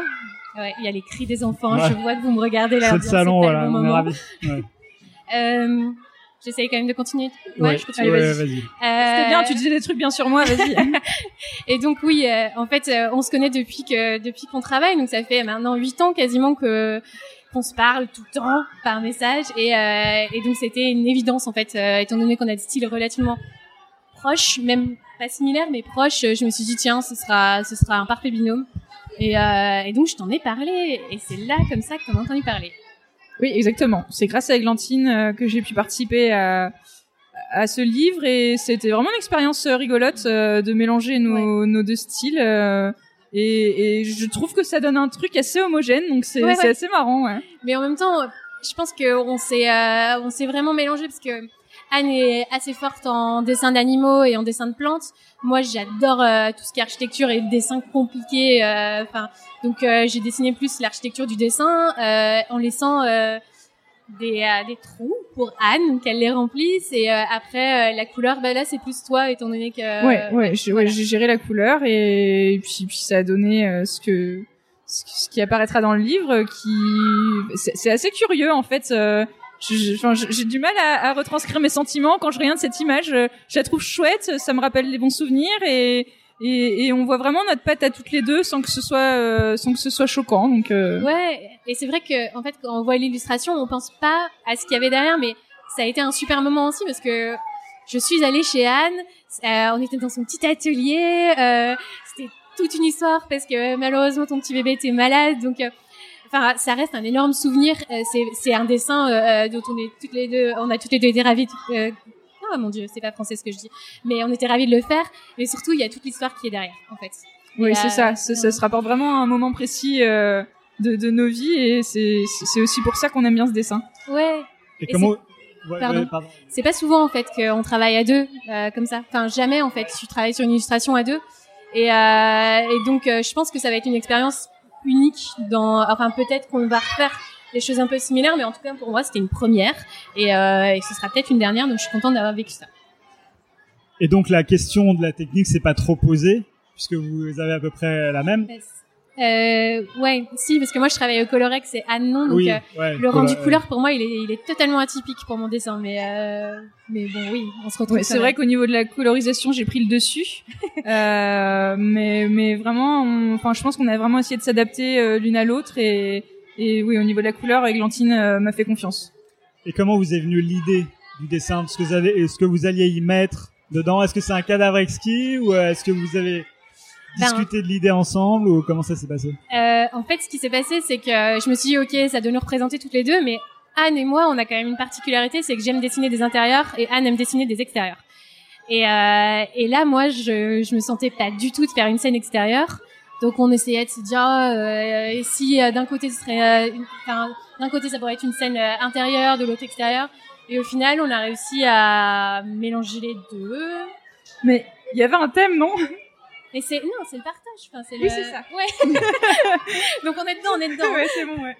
Ouais, il y a les cris des enfants. Ouais. Je vois que vous me regardez là. C'est le salon, voilà, bon on est moment. ravis. Ouais. Euh, J'essaye quand même de continuer. Ouais, je continue. ouais, vas-y. vas-y. C'était bien, tu disais des trucs bien sur moi, vas-y. Et donc oui, euh, en fait, euh, on se connaît depuis que depuis qu'on travaille, donc ça fait maintenant huit ans quasiment que qu'on se parle tout le temps par message, et, euh, et donc c'était une évidence en fait, euh, étant donné qu'on a des styles relativement proches, même pas similaires mais proches. euh, Je me suis dit tiens, ce sera ce sera un parfait binôme, et, euh, et donc je t'en ai parlé, et c'est là comme ça que t'en as entendu parler. Oui, exactement. C'est grâce à Eglantine euh, que j'ai pu participer à, à ce livre et c'était vraiment une expérience euh, rigolote de mélanger nos, nos deux styles. et, et je trouve que ça donne un truc assez homogène, donc c'est Ouais, c'est ouais. assez marrant. Ouais. Mais en même temps, je pense qu'on s'est euh, on s'est vraiment mélangé parce que Anne est assez forte en dessin d'animaux et en dessin de plantes. Moi, j'adore euh, tout ce qui est architecture et dessin compliqué. euh, donc euh, j'ai dessiné plus l'architecture du dessin euh, en laissant euh, des, euh, des trous pour Anne qu'elle les remplisse et euh, après euh, la couleur. Bah là, c'est plus toi étant donné que ouais, ouais, j'ai voilà. géré la couleur et, puis, puis ça a donné euh, ce que ce, qui- apparaîtra dans le livre, qui c'est c'est assez curieux en fait. euh, j'ai du mal à, à retranscrire mes sentiments quand je regarde cette image. euh, Je la trouve chouette, ça me rappelle les bons souvenirs et et, et on voit vraiment notre patte à toutes les deux sans que ce soit euh, sans que ce soit choquant. Donc euh, Ouais, et c'est vrai que en fait quand on voit l'illustration, on pense pas à ce qu'il y avait derrière, mais ça a été un super moment aussi parce que je suis allée chez Anne, euh, on était dans son petit atelier, euh, c'était toute une histoire parce que malheureusement ton petit bébé était malade, donc euh, enfin ça reste un énorme souvenir. Euh, c'est c'est un dessin euh, euh, dont on est toutes les deux, on a toutes les deux été ravis. Euh, oh mon dieu, c'est pas français ce que je dis, mais on était ravis de le faire. Mais surtout, il y a toute l'histoire qui est derrière, en fait. oui, c'est ça. Ça, ça se rapporte vraiment à un moment précis euh, de, de nos vies et c'est c'est aussi pour ça qu'on aime bien ce dessin. Ouais. Et, Et comment ouais, Pardon. ouais, pardon. c'est pas souvent en fait qu'on travaille à deux euh, comme ça. Enfin jamais en fait. Tu travailles sur une illustration à deux. Et, euh, et donc euh, je pense que ça va être une expérience unique. Dans, enfin peut-être qu'on va refaire des choses un peu similaires, mais en tout cas pour moi c'était une première et, euh, et ce sera peut-être une dernière. Donc je suis contente d'avoir vécu ça. Et donc la question de la technique, c'est pas trop posée, puisque vous avez à peu près la même. Euh, ouais, si parce que moi je travaille au Colorex et Anne non. Donc oui, euh, ouais, le rendu couleur pour moi il est, il est totalement atypique pour mon dessin. Mais euh, mais bon oui, on se retrouve. Ouais, c'est vrai qu'au niveau de la colorisation, j'ai pris le dessus. euh, mais, mais vraiment, on- enfin, je pense qu'on a vraiment essayé de s'adapter euh, l'une à l'autre et, et oui, au niveau de la couleur, Eglantine euh, m'a fait confiance. Et comment vous est venue l'idée du dessin? Ce que vous avez, est-ce que vous alliez y mettre dedans? Est-ce que c'est un cadavre exquis ou est-ce que vous avez discuté de l'idée ensemble ou comment ça s'est passé? Euh, en fait, ce qui s'est passé, c'est que je me suis dit, ok, ça doit nous représenter toutes les deux, mais Anne et moi, on a quand même une particularité, c'est que j'aime dessiner des intérieurs et Anne aime dessiner des extérieurs. Et, euh, et là, moi, je, je me sentais pas du tout de faire une scène extérieure. Donc, on essayait de se dire, ah, euh, et si euh, d'un côté, ce serait, euh, une- enfin, d'un côté, ça pourrait être une scène euh, intérieure, de l'autre extérieure. Et au final, on a réussi à mélanger les deux. Mais il y avait un thème, non? Et c'est non, c'est le partage. Enfin, c'est Oui, le... c'est ça. Ouais. Donc on est dedans, on est dedans. Ouais, c'est bon, ouais.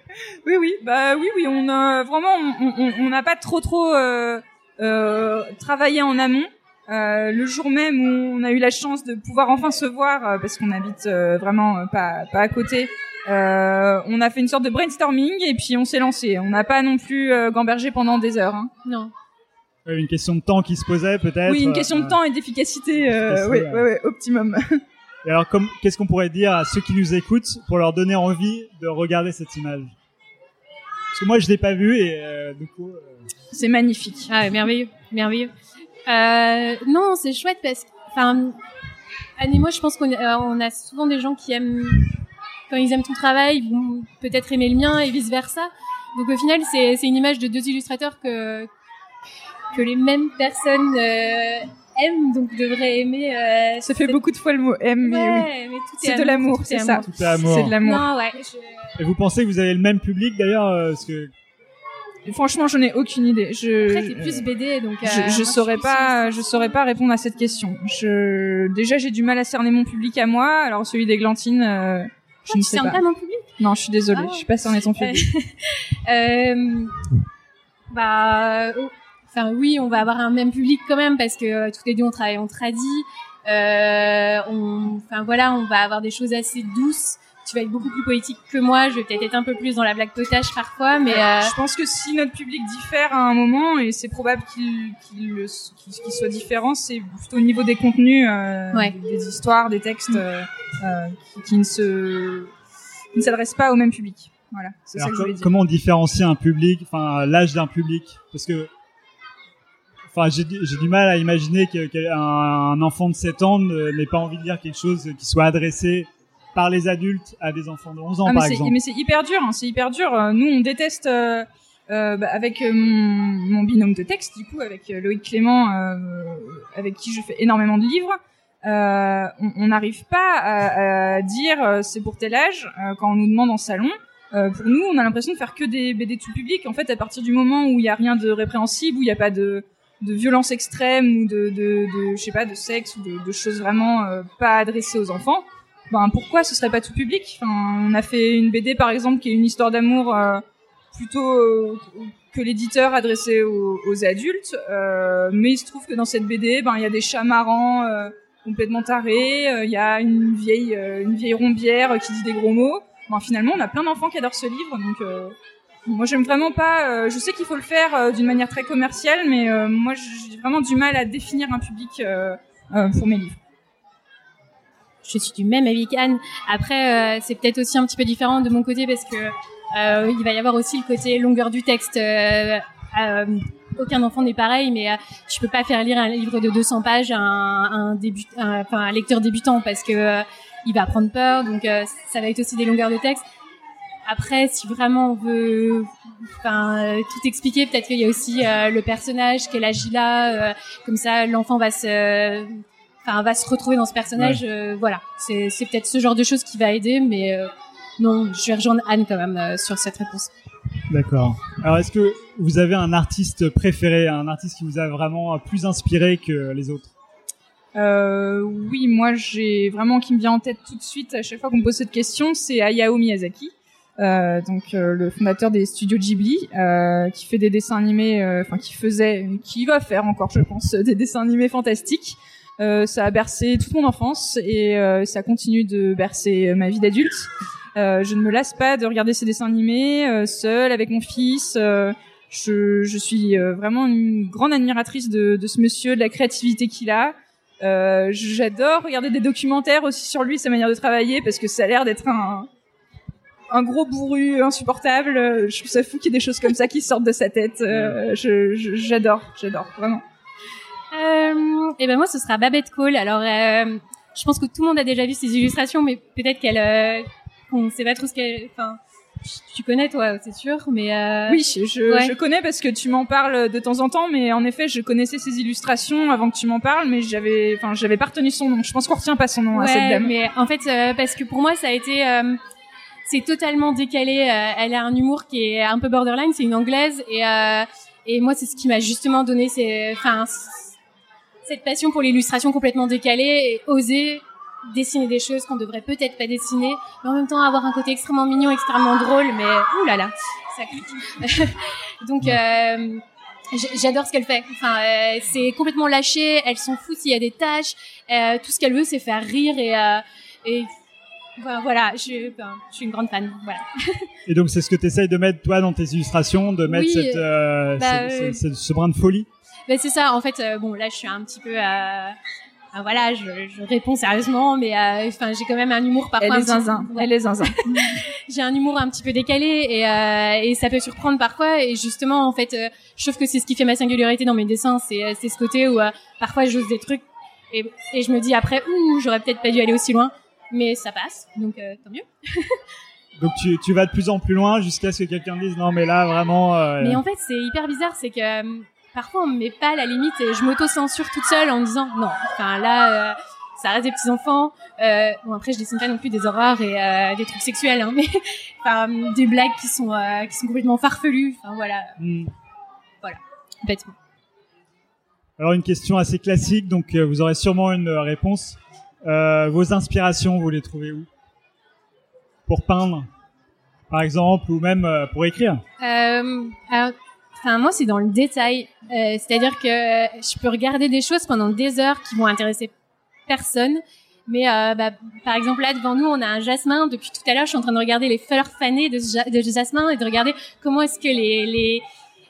Oui, oui, bah oui, oui, on a vraiment, on n'a pas trop, trop euh, euh, travaillé en amont. Euh, le jour même où on a eu la chance de pouvoir enfin se voir, euh, parce qu'on habite euh, vraiment euh, pas, pas à côté, euh, on a fait une sorte de brainstorming et puis on s'est lancé. On n'a pas non plus euh, gambergé pendant des heures. Hein. Non. Ouais, Une question de temps qui se posait peut-être Oui, une question euh, de temps et d'efficacité. Euh, oui, ouais. ouais, ouais, optimum. Et alors, comme, qu'est-ce qu'on pourrait dire à ceux qui nous écoutent pour leur donner envie de regarder cette image? Parce que moi, je l'ai pas vue et euh, du coup, euh, C'est magnifique. Ah, merveilleux, merveilleux. Euh, non, c'est chouette parce que, enfin, Anne et moi, je pense qu'on euh, on a souvent des gens qui aiment, quand ils aiment ton travail, ils vont peut-être aimer le mien et vice versa. Donc au final, c'est une image de deux illustrateurs que que les mêmes personnes euh, aiment, donc devraient aimer. Euh, Ça fait cette- beaucoup de fois le mot M, mais oui. Ouais, mais tout est C'est de amour, l'amour, c'est est ça. amour. tout est amour. C'est de l'amour. Non, ouais. je- Et vous pensez que vous avez le même public d'ailleurs euh, Parce que Franchement, je n'ai aucune idée. Je, Après, t'es plus BD, donc. je, euh, je moi, saurais pas, je saurais pas répondre à cette question. Je, déjà, j'ai du mal à cerner mon public à moi. Alors celui d'Églantine, euh, je ne tu sais cernes pas. pas mon public? Non, je suis désolée, Ah. je suis pas cerné ton public. Euh, bah, euh, enfin oui, on va avoir un même public quand même parce que euh, toutes les deux on travaille en tradi. Euh, on, enfin voilà, on va avoir des choses assez douces. Tu vas être beaucoup plus poétique que moi. Je vais peut-être être un peu plus dans la blague potage parfois, mais euh, Je pense que si notre public diffère à un moment, et c'est probable qu'il qu'il qu'il soit différent, c'est plutôt au niveau des contenus, euh, Ouais. des, des histoires, des textes euh, euh, qui, qui ne se qui ne s'adressent pas au même public. Voilà, c'est ça que je voulais dire. comment on différencie un public, enfin l'âge d'un public? Parce que, enfin, j'ai du- mal à imaginer qu'un un enfant de 7 ans n'ait pas envie de lire quelque chose qui soit adressé par les adultes à des enfants de 11 ans, Ah, par exemple. mais c'est hyper dur, hein, c'est hyper dur. Euh, Nous, on déteste euh, euh, bah, avec mon, mon binôme de texte, du coup, avec Loïc Clément, euh, avec qui je fais énormément de livres. euh, on- n'arrive pas à, à dire euh, c'est pour tel âge euh, quand on nous demande en salon. Pour nous, on a l'impression de faire que des BD tout public. En fait, à partir du moment où il n'y a rien de répréhensible, où il n'y a pas de, de violence extrême ou de, de, je sais pas, de sexe ou de, choses vraiment euh, pas adressées aux enfants, ben pourquoi ce serait pas tout public? On a fait une BD par exemple qui est une histoire d'amour euh, plutôt euh, que l'éditeur adressé aux, aux adultes, mais il se trouve que dans cette BD, ben il y a des chats marrants complètement tarés, il y a une vieille une vieille rombière qui dit des gros mots. Ben, finalement, on a plein d'enfants qui adorent ce livre, donc moi j'aime vraiment pas. euh, je sais qu'il faut le faire euh, d'une manière très commerciale, mais euh, moi j'ai vraiment du mal à définir un public pour mes livres. je suis du même avis qu'Anne. Après, c'est peut-être aussi un petit peu différent de mon côté parce que il va y avoir aussi le côté longueur du texte. Aucun enfant n'est pareil, mais tu peux pas faire lire un livre de 200 pages à un, lecteur débutant parce que il va prendre peur. Donc, ça va être aussi des longueurs de texte. Après, si vraiment on veut, enfin, euh, tout expliquer, peut-être qu'il y a aussi euh, le personnage, quel âge il a, euh, comme ça, l'enfant va se, enfin, va se retrouver dans ce personnage. euh, voilà, c'est c'est peut-être ce genre de choses qui va aider, mais euh, non, je vais rejoindre Anne quand même euh, sur cette réponse. D'accord. Alors, est-ce que vous avez un artiste préféré, un artiste qui vous a vraiment plus inspiré que les autres? Euh, oui, moi j'ai vraiment qui me vient en tête tout de suite à chaque fois qu'on me pose cette question, c'est Hayao Miyazaki, euh, donc euh, le fondateur des studios Ghibli, euh, qui fait des dessins animés, euh, enfin qui faisait, qui va faire encore, je pense, des dessins animés fantastiques. Euh, ça a bercé toute mon enfance et euh, ça continue de bercer ma vie d'adulte. Je ne me lasse pas de regarder ces dessins animés seule avec mon fils. je, je suis vraiment une grande admiratrice de, de ce monsieur, de la créativité qu'il a. J'adore regarder des documentaires aussi sur lui, sa manière de travailler, parce que ça a l'air d'être un, un gros bourru insupportable. Euh, Je trouve ça fou qu'il y ait des choses comme ça qui sortent de sa tête. Euh, J'adore, j'adore, vraiment. Euh, et ben moi, ce sera Babette Cole. Alors, euh, je pense que tout le monde a déjà vu ses illustrations, mais peut-être qu'elle, euh, qu'on sait pas trop ce qu'elle. Enfin, tu connais toi, c'est sûr, mais euh, Oui, je, Ouais. je connais parce que tu m'en parles de temps en temps, mais en effet, je connaissais ses illustrations avant que tu m'en parles, mais j'avais, enfin, j'avais pas retenu son nom. Je pense qu'on retient pas son nom à cette dame. mais en fait, euh, parce que pour moi, ça a été, euh, c'est totalement décalé. euh, elle a un humour qui est un peu borderline. C'est une anglaise et euh, et moi, c'est ce qui m'a justement donné, enfin, cette passion pour l'illustration complètement décalée et oser dessiner des choses qu'on devrait peut-être pas dessiner, mais en même temps avoir un côté extrêmement mignon, extrêmement drôle. Mais ouh là là, ça critique. Donc euh, J'adore ce qu'elle fait. Enfin, euh, c'est complètement lâché. Elle s'en fout s'il y a des tâches. Euh, tout ce qu'elle veut, c'est faire rire et et enfin, voilà. Je, suis une grande fan. Voilà. Et donc, c'est ce que tu essayes de mettre, toi, dans tes illustrations, de mettre Oui, cette, euh, bah, ce, euh, ce- ce- ce brin de folie? Ben, c'est ça. En fait, euh, bon, là, je suis un petit peu. Euh, ah, voilà, je, je réponds sérieusement, mais euh, enfin, j'ai quand même un humour parfois. Elle est zinzin. Ouais. Elle est zinzin. j'ai un humour un petit peu décalé et, euh, et ça peut surprendre parfois et justement en fait euh, je trouve que c'est ce qui fait ma singularité dans mes dessins c'est c'est ce côté où euh, parfois j'ose des trucs et, et je me dis après ouh j'aurais peut-être pas dû aller aussi loin mais ça passe donc euh, tant mieux Donc, tu, tu vas de plus en plus loin jusqu'à ce que quelqu'un dise non, mais là, vraiment. euh, mais en fait c'est hyper bizarre c'est que euh, parfois on me met pas la limite et je m'auto-censure toute seule en me disant non enfin là ça reste des petits enfants. Bon après je dessine pas non plus des horreurs et des trucs sexuels, hein, mais enfin des blagues qui sont qui sont complètement farfelues. Enfin voilà, Hmm. bêtement. Alors une question assez classique, donc vous aurez sûrement une réponse. Euh, vos inspirations, vous les trouvez où? Pour peindre, par exemple, ou même euh, pour écrire? Euh, enfin, moi, c'est dans le détail. C'est-à-dire que je peux regarder des choses pendant des heures qui vont intéresser personne. Mais bah, par exemple, là, devant nous, on a un jasmin. Depuis tout à l'heure, je suis en train de regarder les fleurs fanées de, ja- de jasmin et de regarder comment est-ce que les...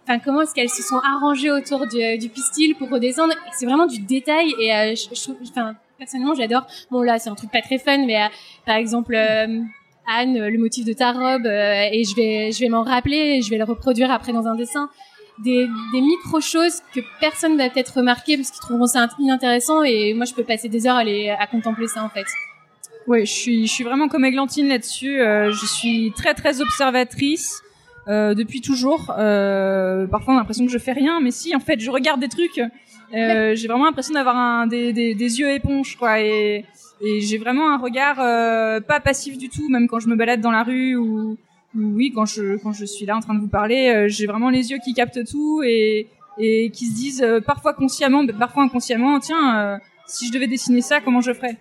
Enfin, comment est-ce qu'elles se sont arrangées autour du, pistil pour redescendre C'est vraiment du détail et je, je enfin, personnellement, j'adore. Bon, là, c'est un truc pas très fun, mais euh, par exemple, euh, Anne, le motif de ta robe, euh, et je vais, je vais m'en rappeler, et je vais le reproduire après dans un dessin. Des, des micro choses que personne va peut-être remarquer parce qu'ils trouveront ça int- inintéressant et moi je peux passer des heures à, les, à contempler ça en fait. Ouais, je suis, je suis vraiment comme Églantine là-dessus. Euh, je suis très très observatrice euh, depuis toujours. Euh, parfois on a l'impression que je fais rien, mais si en fait je regarde des trucs. Euh, j'ai vraiment l'impression d'avoir un, des, des, des yeux éponges quoi et, et j'ai vraiment un regard euh, pas passif du tout, même quand je me balade dans la rue ou, ou oui quand je quand je suis là en train de vous parler, euh, j'ai vraiment les yeux qui captent tout et et qui se disent euh, parfois consciemment, parfois inconsciemment, tiens, euh, si je devais dessiner ça, comment je ferais?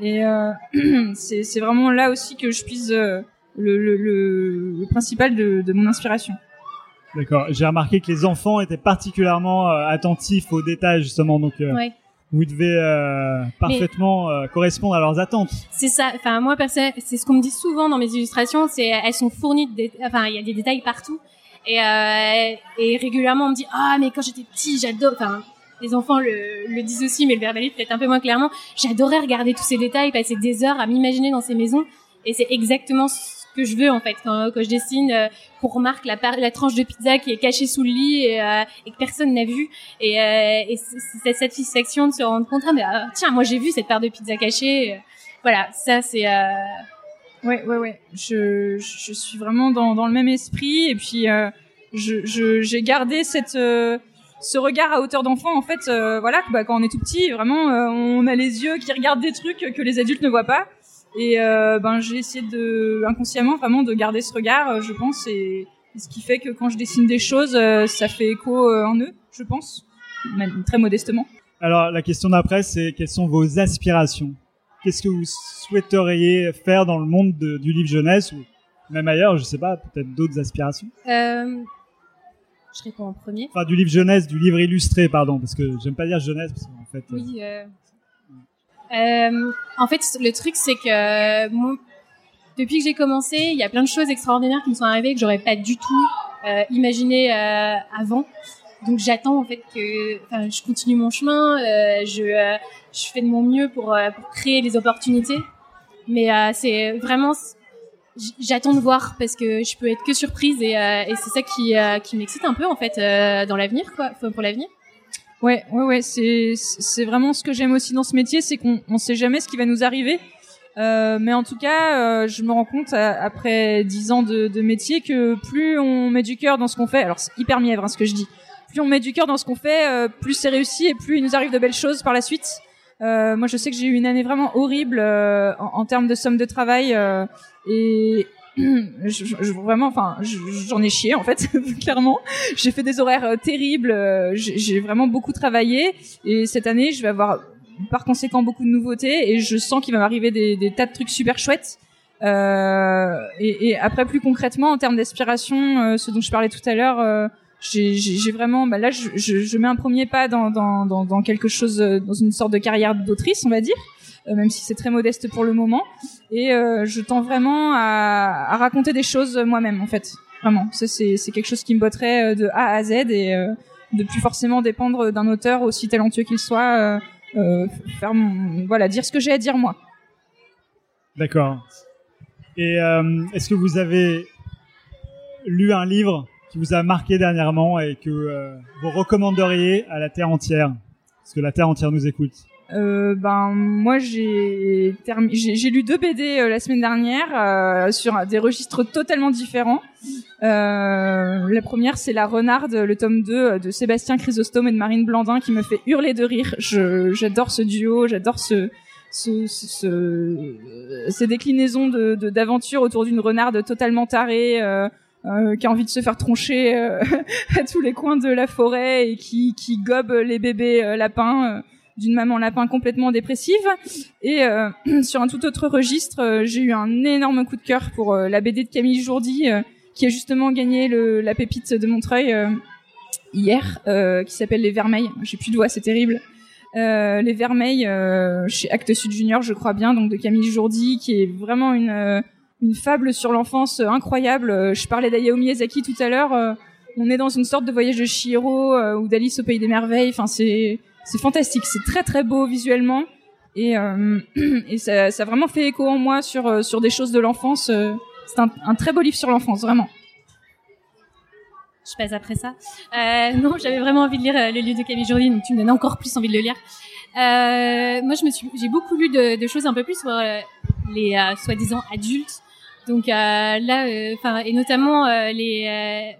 Et euh, c'est c'est vraiment là aussi que je puise euh, le, le, le, le principal de, de mon inspiration. D'accord. J'ai remarqué que les enfants étaient particulièrement euh, attentifs aux détails justement, donc euh, Ouais. vous devez euh, parfaitement correspondre à leurs attentes. C'est ça. Enfin, moi, personnellement, c'est ce qu'on me dit souvent dans mes illustrations. C'est elles sont fournies de, enfin, il y a des détails partout. Et, et régulièrement, on me dit ah mais quand j'étais petit, j'adore. Enfin, les enfants le, le disent aussi, mais le verbalise peut-être un peu moins clairement. J'adorais regarder tous ces détails, passer des heures à m'imaginer dans ces maisons. Et c'est exactement ce que je veux en fait quand, quand je dessine. euh, qu'on remarque la, la tranche de pizza qui est cachée sous le lit et, euh, et que personne n'a vu. Et, euh, et cette satisfaction de se rendre compte ah mais ah, tiens moi j'ai vu cette part de pizza cachée. Voilà, ça c'est euh, Ouais, ouais, ouais. Je, je suis vraiment dans, dans le même esprit et puis euh, je, je, j'ai gardé cette euh, ce regard à hauteur d'enfant en fait. euh, voilà, bah, quand on est tout petit, vraiment, euh, on a les yeux qui regardent des trucs que les adultes ne voient pas. Et euh, ben j'ai essayé de inconsciemment vraiment de garder ce regard, euh, je pense, et, et ce qui fait que quand je dessine des choses, euh, ça fait écho euh, en eux, je pense, même très modestement. Alors la question d'après, c'est quelles sont vos aspirations? Qu'est-ce que vous souhaiteriez faire dans le monde de- du livre jeunesse ou même ailleurs, je sais pas, peut-être d'autres aspirations? Euh, je réponds en premier. Enfin, du livre jeunesse, du livre illustré, pardon, parce que j'aime pas dire jeunesse, parce qu'en fait, euh, Oui. Euh... Euh, en fait, le truc, c'est que moi, depuis que j'ai commencé, il y a plein de choses extraordinaires qui me sont arrivées que j'aurais pas du tout euh, imaginé euh, avant. Donc j'attends en fait que, enfin, je continue mon chemin, euh, je, euh, je fais de mon mieux pour, euh, pour créer les opportunités. Mais euh, c'est vraiment, j'attends de voir parce que je peux être que surprise et, euh, et c'est ça qui, euh, qui m'excite un peu en fait euh, dans l'avenir, quoi, pour l'avenir. Ouais, ouais, ouais, c'est c'est vraiment ce que j'aime aussi dans ce métier, c'est qu'on on sait jamais ce qui va nous arriver. Euh, mais en tout cas, euh, je me rends compte euh, après dix ans de, de métier que plus on met du cœur dans ce qu'on fait, alors c'est hyper mièvre hein, ce que je dis, plus on met du cœur dans ce qu'on fait, euh, plus c'est réussi et plus il nous arrive de belles choses par la suite. Euh, moi, je sais que j'ai eu une année vraiment horrible euh, en, en termes de somme de travail et je, je- vraiment, enfin, je- j'en ai chié en fait, clairement. J'ai fait des horaires euh, terribles. euh, j'ai vraiment beaucoup travaillé et cette année, je vais avoir par conséquent beaucoup de nouveautés et je sens qu'il va m'arriver des, des tas de trucs super chouettes. Euh, et, et après, plus concrètement, en termes d'aspiration, euh, ce dont je parlais tout à l'heure, euh, j'ai vraiment, bah là, je, je, je mets un premier pas dans, dans, dans, quelque chose, euh, dans une sorte de carrière d'autrice, on va dire, même si c'est très modeste pour le moment. Et euh, je tends vraiment à, raconter des choses moi-même, en fait. Vraiment, ça c'est quelque chose qui me botterait euh, de A à Z et euh, de plus forcément dépendre d'un auteur aussi talentueux qu'il soit. Euh, euh, voilà, dire ce que j'ai à dire moi. D'accord. Et euh, est-ce que vous avez lu un livre qui vous a marqué dernièrement et que euh, vous recommanderiez à la Terre entière? Parce que la Terre entière nous écoute. Euh, ben moi j'ai j'ai lu deux BD euh, la semaine dernière euh, sur des registres totalement différents. La première c'est La Renarde, le tome 2 euh, de Sébastien Chrysostome et de Marine Blandin qui me fait hurler de rire. J'adore ce duo, j'adore ce ce, ce- ce- ces déclinaisons d'aventures autour d'une renarde totalement tarée. qui a envie de se faire troncher à tous les coins de la forêt et qui, qui gobe les bébés lapins d'une maman lapin complètement dépressive. Et euh, sur un tout autre registre, euh, j'ai eu un énorme coup de cœur pour euh, la BD de Camille Jourdi, qui a justement gagné la pépite de Montreuil hier, qui s'appelle Les Vermeils. J'ai plus de voix, c'est terrible. Les Vermeils chez Actes Sud Junior, je crois bien, donc de Camille Jourdi, qui est vraiment une une fable sur l'enfance incroyable. Je parlais d'Hayao Miyazaki tout à l'heure. on est dans une sorte de voyage de euh, ou d'Alice au pays des merveilles. Enfin, c'est c'est fantastique. C'est très très beau visuellement et euh, et ça, ça vraiment fait écho en moi sur euh, sur des choses de l'enfance. euh. C'est un, un très beau livre sur l'enfance, vraiment. Je passe après ça. Euh, non, j'avais vraiment envie de lire euh, Le lieu de Camille Jourdi, donc tu me donnes encore plus envie de le lire. Euh, moi, je me suis, j'ai beaucoup lu de, de choses un peu plus sur les soi-disant adultes. Donc là, enfin, et notamment les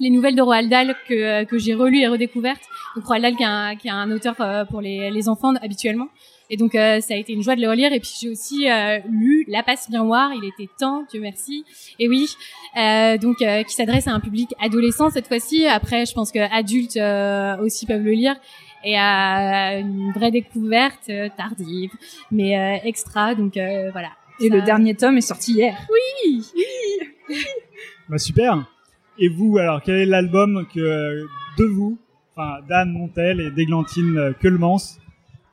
les nouvelles de Roald Dahl que euh, que j'ai relues et redécouvertes. Donc Roald Dahl qui est un, qui est un auteur euh, pour les les enfants habituellement. Et donc euh, ça a été une joie de le relire. Et puis j'ai aussi euh, lu La passe bien noire. Il était temps, Dieu merci. Et oui, euh, donc euh, qui s'adresse à un public adolescent cette fois-ci. Après, je pense que adultes euh, aussi peuvent le lire et à une vraie découverte euh, tardive, mais euh, extra. Donc euh, voilà. Et Ça- le dernier tome est sorti hier. Bah super. Et vous, alors, quel est l'album que de vous, enfin d'Anne Montel et d'Églantine euh, Queulemans,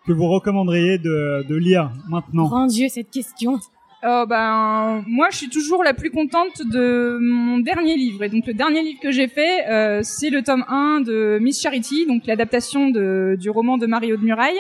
que vous recommanderiez de, de lire maintenant? Grand Dieu, cette question. Oh ben moi je suis toujours la plus contente de mon dernier livre et donc le dernier livre que j'ai fait euh, c'est le tome 1 de Miss Charity donc l'adaptation de, du roman de Mario de Muraille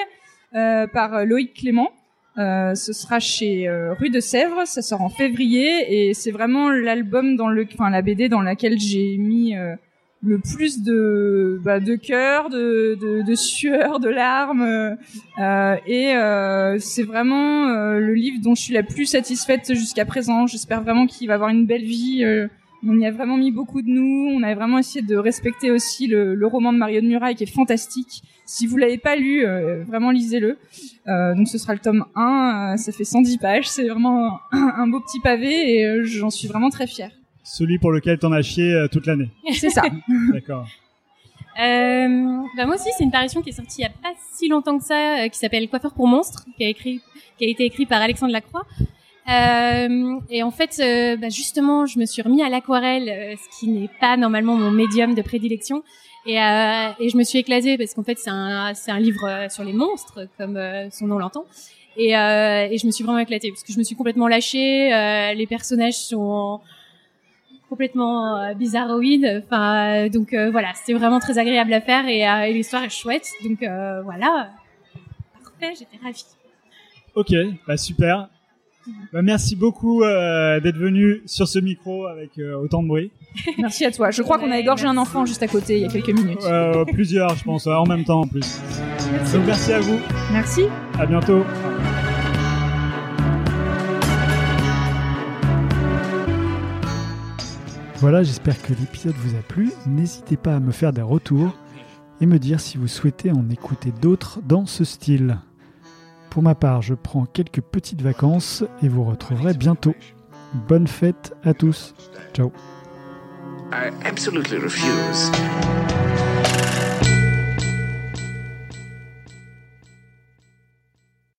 euh, par euh, Loïc Clément. Euh, ce sera chez euh, Rue de Sèvres, ça sort en février et c'est vraiment l'album dans le enfin la BD dans laquelle j'ai mis euh, le plus de bah, de cœur, de, de, de sueur, de larmes euh, et euh, c'est vraiment le livre dont je suis la plus satisfaite jusqu'à présent. J'espère vraiment qu'il va avoir une belle vie. On y a vraiment mis beaucoup de nous. On a vraiment essayé de respecter aussi le, le roman de Mario de Muraille qui est fantastique. Si vous l'avez pas lu, euh, vraiment lisez-le. Euh, donc ce sera le tome 1. euh, ça fait 110 pages. C'est vraiment un, un beau petit pavé et euh, j'en suis vraiment très fière. Celui pour lequel t'en as chié euh, toute l'année. C'est ça. D'accord. Euh, bah moi aussi, c'est une parution qui est sortie il y a pas si longtemps que ça, euh, qui s'appelle Coiffeur pour monstres, qui a écrit, qui a été écrit par Alexandre Lacroix. Euh, et en fait, euh, bah justement, je me suis remis à l'aquarelle, euh, ce qui n'est pas normalement mon médium de prédilection. Et, euh, et je me suis éclatée parce qu'en fait, c'est un, un livre sur les monstres, comme son nom l'entend. Et, et je me suis vraiment éclatée parce que je me suis complètement lâchée. les personnages sont complètement bizarroïdes. Enfin, donc voilà, c'était vraiment très agréable à faire et, et l'histoire est chouette. Donc voilà, parfait, j'étais ravie. Ok, bah super. Bah, merci beaucoup euh, d'être venu sur ce micro avec euh, autant de bruit. Merci à toi. Je crois qu'on a égorgé un merci. enfant juste à côté il y a quelques minutes. Euh, plusieurs, je pense, en même temps en plus. Donc merci à vous. Merci. À bientôt. Voilà, j'espère que l'épisode vous a plu. N'hésitez pas à me faire des retours et me dire si vous souhaitez en écouter d'autres dans ce style. Pour ma part, je prends quelques petites vacances et vous retrouverai bientôt. Bonne fête à tous. Ciao.